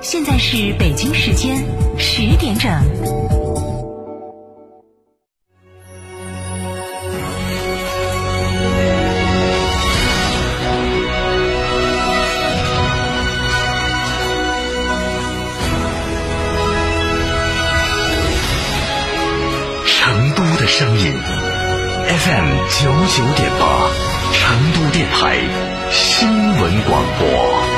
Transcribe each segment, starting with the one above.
现在是北京时间十点整。成都的声音 FM 九九点八，成都电台新闻广播。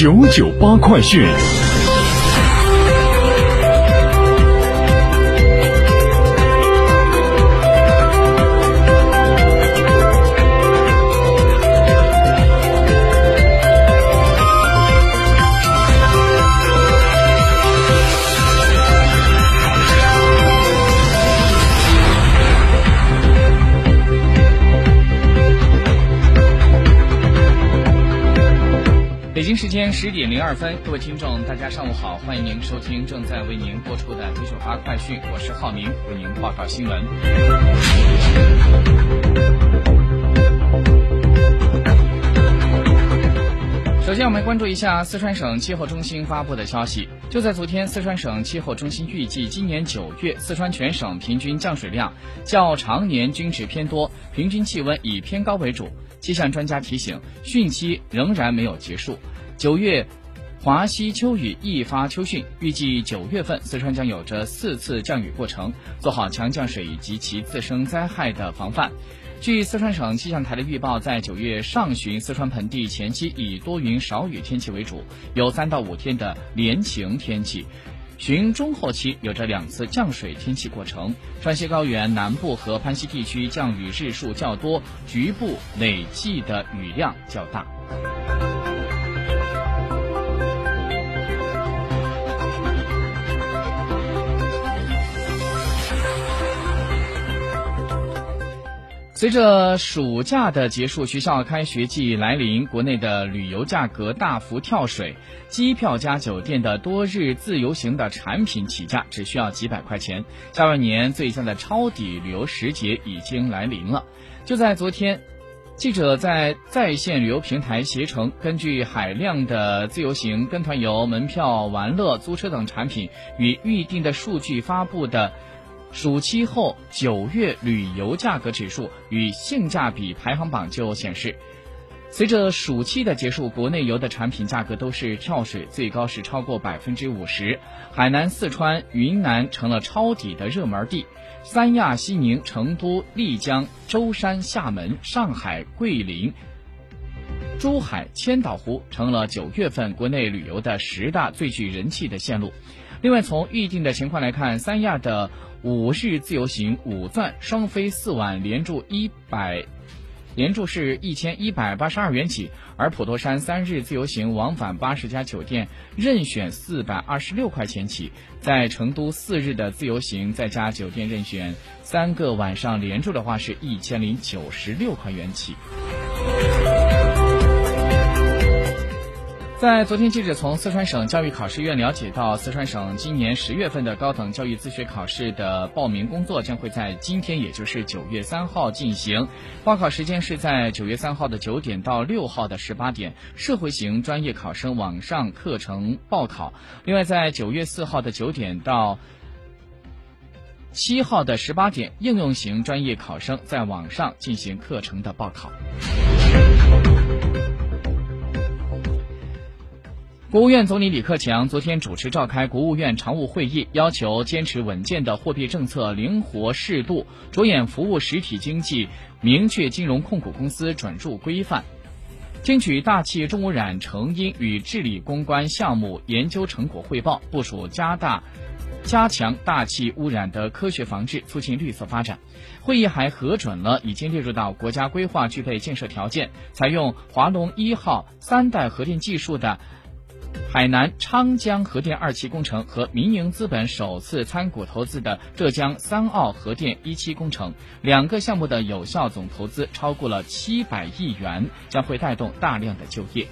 九九八快讯。北京时间十点零二分，各位听众，大家上午好，欢迎您收听正在为您播出的九九八快讯，我是浩明，为您报告新闻。首先，我们关注一下四川省气候中心发布的消息。就在昨天，四川省气候中心预计，今年九月四川全省平均降水量较常年均值偏多，平均气温以偏高为主。气象专家提醒，汛期仍然没有结束。九月，华西秋雨易发秋汛，预计九月份四川将有着四次降雨过程，做好强降水以及其自身灾害的防范。据四川省气象台的预报，在九月上旬，四川盆地前期以多云少雨天气为主，有三到五天的连晴天气。旬中后期有着两次降水天气过程，川西高原南部和攀西地区降雨日数较多，局部累计的雨量较大。随着暑假的结束，学校开学季来临，国内的旅游价格大幅跳水，机票加酒店的多日自由行的产品起价只需要几百块钱。下半年最佳的抄底旅游时节已经来临了。就在昨天，记者在在线旅游平台携程根据海量的自由行、跟团游、门票、玩乐、租车等产品与预订的数据发布的。暑期后九月旅游价格指数与性价比排行榜就显示，随着暑期的结束，国内游的产品价格都是跳水，最高是超过百分之五十。海南、四川、云南成了抄底的热门地，三亚、西宁、成都、丽江、舟山、厦门、上海、桂林、珠海、千岛湖成了九月份国内旅游的十大最具人气的线路。另外，从预订的情况来看，三亚的五日自由行五钻双飞四晚连住一百，连住是一千一百八十二元起；而普陀山三日自由行往返八十家酒店任选四百二十六块钱起。在成都四日的自由行再加酒店任选三个晚上连住的话，是一千零九十六块元起。在昨天，记者从四川省教育考试院了解到，四川省今年十月份的高等教育自学考试的报名工作将会在今天，也就是九月三号进行。报考时间是在九月三号的九点到六号的十八点，社会型专业考生网上课程报考。另外，在九月四号的九点到七号的十八点，应用型专业考生在网上进行课程的报考。国务院总理李克强昨天主持召开国务院常务会议，要求坚持稳健的货币政策，灵活适度，着眼服务实体经济，明确金融控股公司准入规范，听取大气重污染成因与治理攻关项目研究成果汇报，部署加大、加强大气污染的科学防治，促进绿色发展。会议还核准了已经列入到国家规划具备建设条件，采用华龙一号三代核电技术的。海南昌江核电二期工程和民营资本首次参股投资的浙江三澳核电一期工程，两个项目的有效总投资超过了七百亿元，将会带动大量的就业。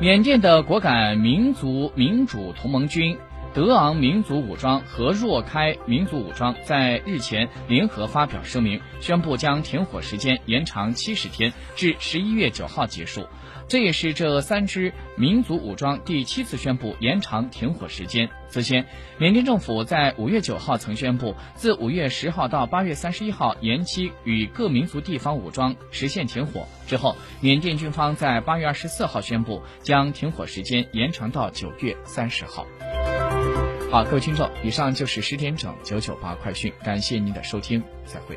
缅甸的果敢民族民主同盟军。德昂民族武装和若开民族武装在日前联合发表声明，宣布将停火时间延长七十天，至十一月九号结束。这也是这三支民族武装第七次宣布延长停火时间。此前，缅甸政府在五月九号曾宣布，自五月十号到八月三十一号延期与各民族地方武装实现停火。之后，缅甸军方在八月二十四号宣布将停火时间延长到九月三十号。好，各位听众，以上就是十点整九九八快讯，感谢您的收听，再会。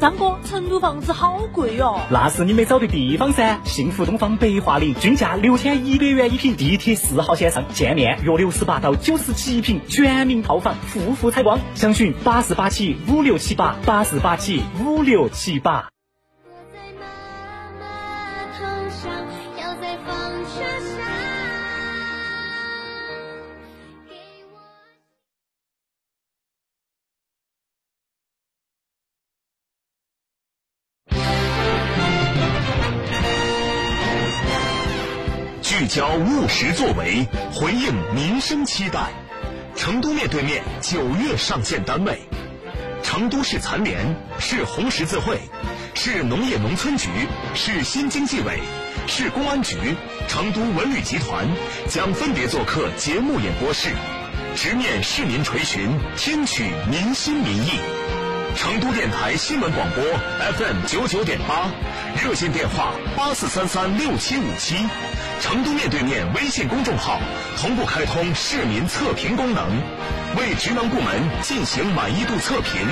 张哥，成都房子好贵哟！那是你没找对地方噻。幸福东方白桦林均价六千一百元一平，地铁四号线上，建面约六十八到九十七平，全民套房，户户采光。详询八四八七五六七八八四八七五六七八。聚焦务实作为，回应民生期待。成都面对面九月上线单位：成都市残联、市红十字会、市农业农村局、市新经济委、市公安局、成都文旅集团将分别做客节目演播室，直面市民垂询，听取民心民意。成都电台新闻广播 FM 九九点八，热线电话八四三三六七五七。成都面对面微信公众号同步开通市民测评功能，为职能部门进行满意度测评。